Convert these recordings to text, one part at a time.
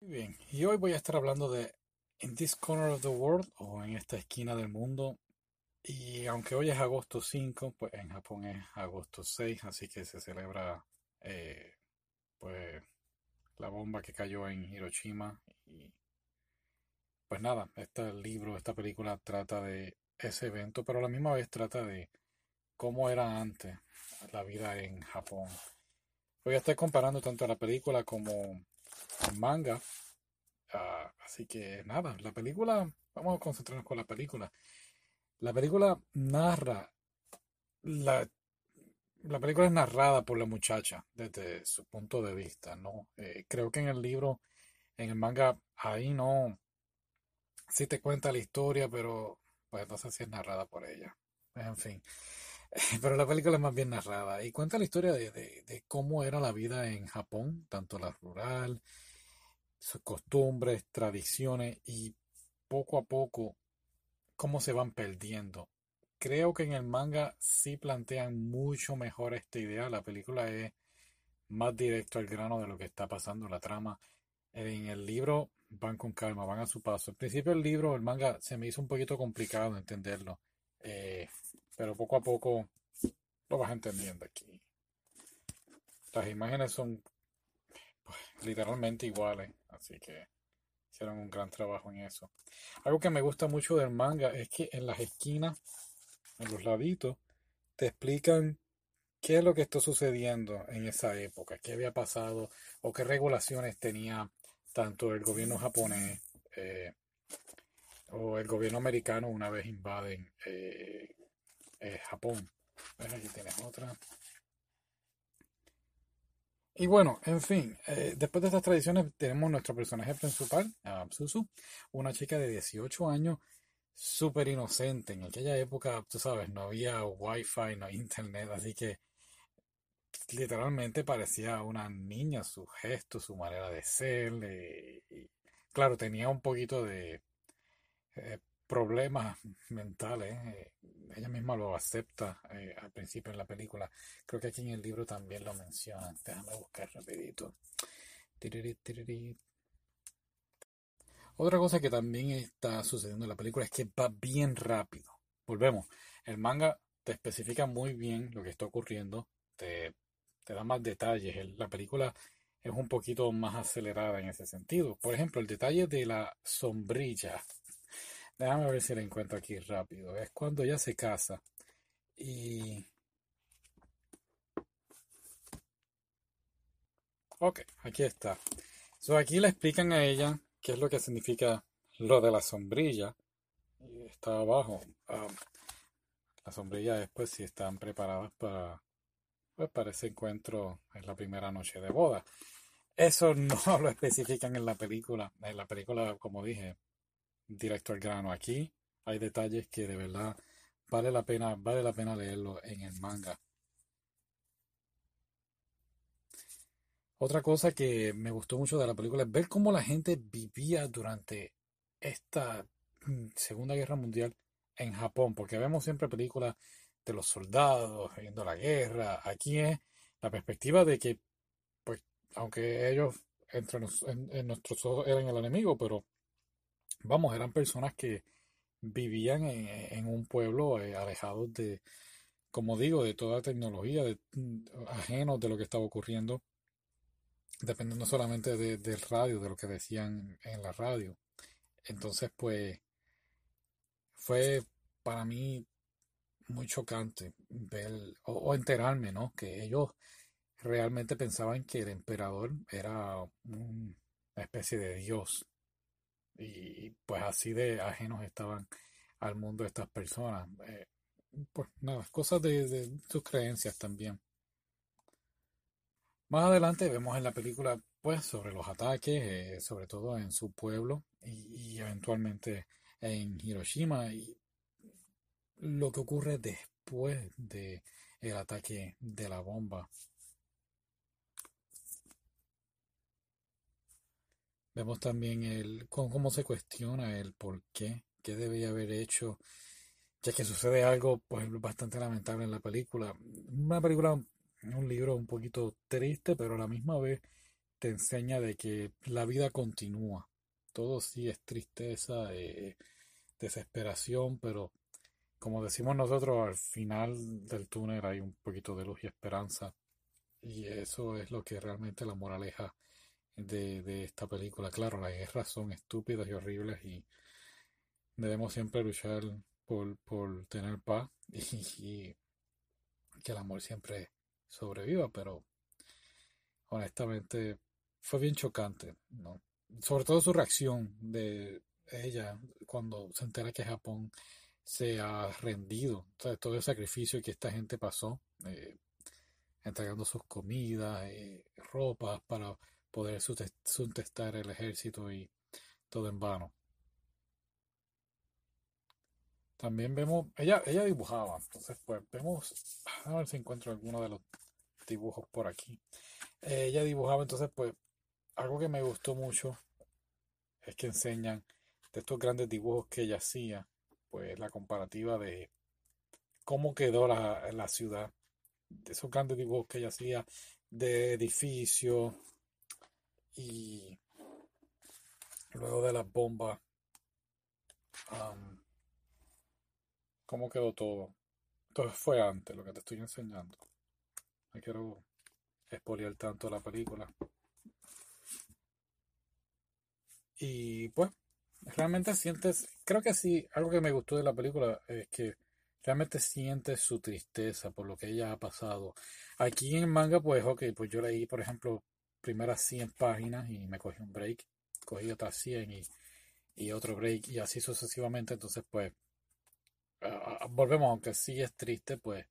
Muy bien, y hoy voy a estar hablando de In This Corner of the World o en esta esquina del mundo. Y aunque hoy es agosto 5, pues en Japón es agosto 6, así que se celebra eh, pues la bomba que cayó en Hiroshima. Y pues nada, este libro, esta película trata de ese evento, pero a la misma vez trata de cómo era antes la vida en Japón. Voy a estar comparando tanto la película como manga. Ah, así que nada, la película, vamos a concentrarnos con la película. La película narra, la, la película es narrada por la muchacha desde su punto de vista, ¿no? Eh, creo que en el libro, en el manga, ahí no, sí te cuenta la historia, pero pues no sé si es narrada por ella. En fin. Pero la película es más bien narrada y cuenta la historia de, de- cómo era la vida en Japón, tanto la rural, sus costumbres, tradiciones y poco a poco cómo se van perdiendo. Creo que en el manga sí plantean mucho mejor esta idea. La película es más directo al grano de lo que está pasando, la trama. En el libro van con calma, van a su paso. Al principio el libro, el manga, se me hizo un poquito complicado entenderlo, eh, pero poco a poco lo vas entendiendo aquí. Las imágenes son pues, literalmente iguales, así que hicieron un gran trabajo en eso. Algo que me gusta mucho del manga es que en las esquinas, en los laditos, te explican qué es lo que está sucediendo en esa época, qué había pasado o qué regulaciones tenía tanto el gobierno japonés eh, o el gobierno americano una vez invaden eh, eh, Japón. Bueno, aquí tienes otra. Y bueno, en fin, eh, después de estas tradiciones tenemos nuestro personaje principal, Suzu, una chica de 18 años, súper inocente. En aquella época, tú sabes, no había wifi, no había internet, así que literalmente parecía una niña, su gesto, su manera de ser. eh, claro, tenía un poquito de problemas mentales. eh, Ella misma lo acepta eh, al principio en la película. Creo que aquí en el libro también lo mencionan. Déjame buscar rapidito. Otra cosa que también está sucediendo en la película es que va bien rápido. Volvemos. El manga te especifica muy bien lo que está ocurriendo. Te, da más detalles. La película es un poquito más acelerada en ese sentido. Por ejemplo, el detalle de la sombrilla. Déjame ver si la encuentro aquí rápido. Es cuando ella se casa y... Ok, aquí está. So, aquí le explican a ella qué es lo que significa lo de la sombrilla. Está abajo. Ah, la sombrilla es pues si están preparadas para, pues, para ese encuentro en la primera noche de boda. Eso no lo especifican en la película. En la película, como dije, directo al grano. Aquí hay detalles que de verdad vale la pena, vale la pena leerlo en el manga. Otra cosa que me gustó mucho de la película es ver cómo la gente vivía durante esta mm, Segunda Guerra Mundial en Japón, porque vemos siempre películas de los soldados viendo la guerra. Aquí es la perspectiva de que, pues, aunque ellos entre en nuestros ojos eran el enemigo, pero vamos, eran personas que vivían en, un pueblo eh, alejados de, como digo, de toda tecnología, de, mm, ajenos de lo que estaba ocurriendo dependiendo solamente de- del radio, de lo que decían en la radio. Entonces, pues, fue para mí muy chocante ver o, o enterarme, ¿no? Que ellos realmente pensaban que el emperador era un- una especie de dios. Y pues así de ajenos estaban al mundo estas personas. Eh, pues nada, cosas de, sus creencias también. Más adelante vemos en la película, pues, sobre los ataques, eh, sobre todo en su pueblo y, y eventualmente en Hiroshima y lo que ocurre después de el ataque de la bomba. Vemos también el cómo, cómo se cuestiona el por qué, qué debía haber hecho, ya que sucede algo, pues, bastante lamentable en la película. Una película, un libro un poquito triste, pero a la misma vez te enseña de que la vida continúa. Todo sí es tristeza, eh, desesperación, pero como decimos nosotros, al final del túnel hay un poquito de luz y esperanza. Y eso es lo que realmente la moraleja de, de esta película. Claro, las guerras son estúpidas y horribles y debemos siempre luchar por, por tener paz y, que el amor siempre sobreviva, pero honestamente fue bien chocante. Sobre todo su reacción de ella cuando se entera que Japón se ha rendido, todo el sacrificio que esta gente pasó, eh, entregando sus comidas, eh, ropas para poder sustentar el ejército y todo en vano. También vemos, ella, ella dibujaba, entonces pues vemos, a ver si encuentro alguno de los dibujos por aquí. Eh, ella dibujaba, entonces pues algo que me gustó mucho es que enseñan de estos grandes dibujos que ella hacía, pues la comparativa de cómo quedó la, la ciudad, esos grandes dibujos que ella hacía de edificios y luego de las bombas. cómo quedó todo. Entonces fue antes lo que te estoy enseñando. No quiero expoliar tanto la película. Y pues, realmente sientes, creo que sí, algo que me gustó de la película es que realmente sientes su tristeza por lo que ella ha pasado. Aquí en manga, pues, ok, pues yo leí, por ejemplo, primeras 100 páginas y me cogí un break, cogí otras 100 y, otro break y así sucesivamente, entonces pues volvemos, aunque sí es triste, pues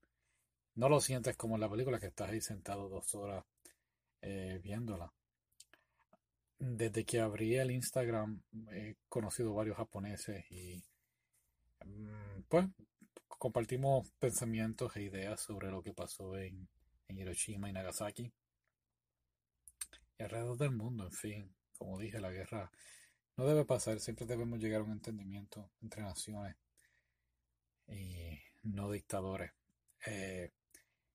no lo sientes como en la película que estás ahí sentado dos horas eh, viéndola. Desde que abrí el Instagram he conocido varios japoneses y mm, pues compartimos pensamientos e ideas sobre lo que pasó en Hiroshima y Nagasaki y alrededor del mundo, en fin, como dije, la guerra no debe pasar, siempre debemos llegar a un entendimiento entre naciones y no dictadores. Eh,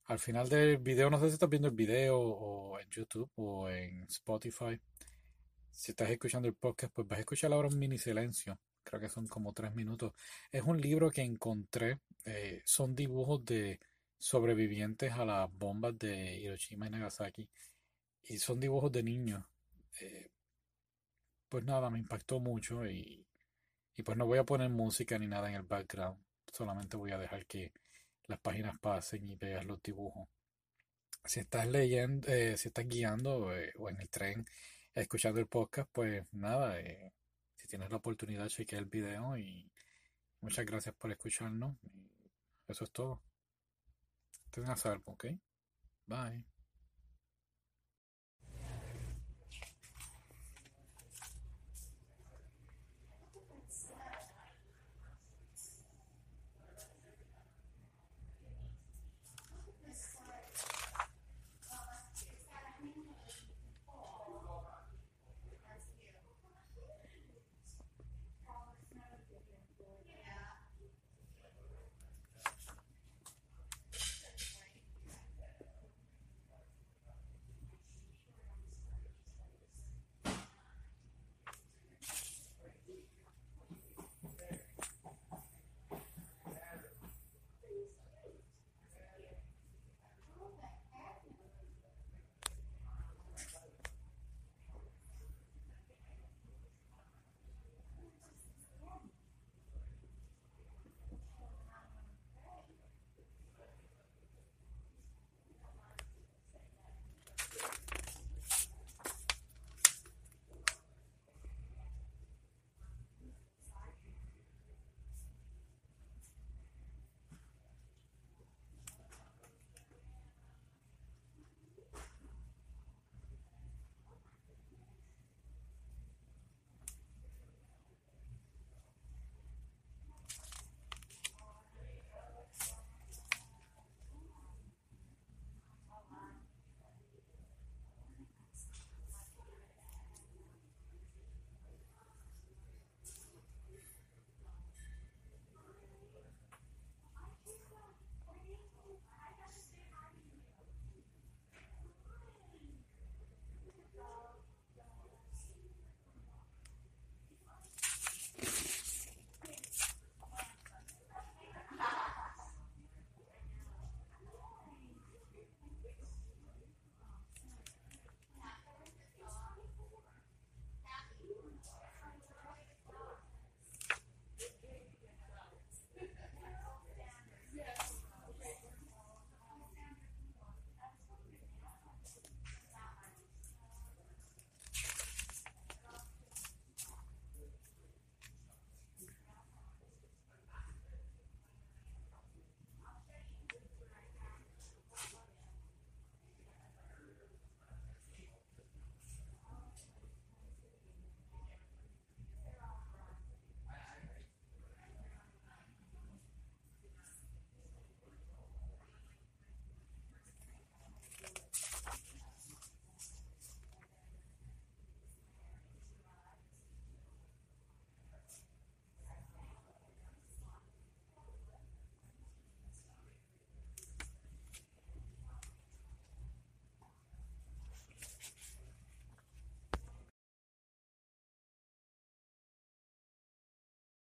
al final del video, no sé si estás viendo el video o en YouTube o en Spotify. Si estás escuchando el podcast, pues vas a escuchar ahora un mini silencio. Creo que son como tres minutos. Es un libro que encontré. Eh, son dibujos de sobrevivientes a las bombas de Hiroshima y Nagasaki. Y son dibujos de niños. Eh, pues nada, me impactó mucho y, y pues no voy a poner música ni nada en el background solamente voy a dejar que las páginas pasen y veas los dibujos. Si estás leyendo, eh, si estás guiando eh, o en el tren escuchando el podcast, pues nada, si tienes la oportunidad, chequea el video y muchas gracias por escucharnos. Eso es todo. Ten a salvo, ¿ok? Bye.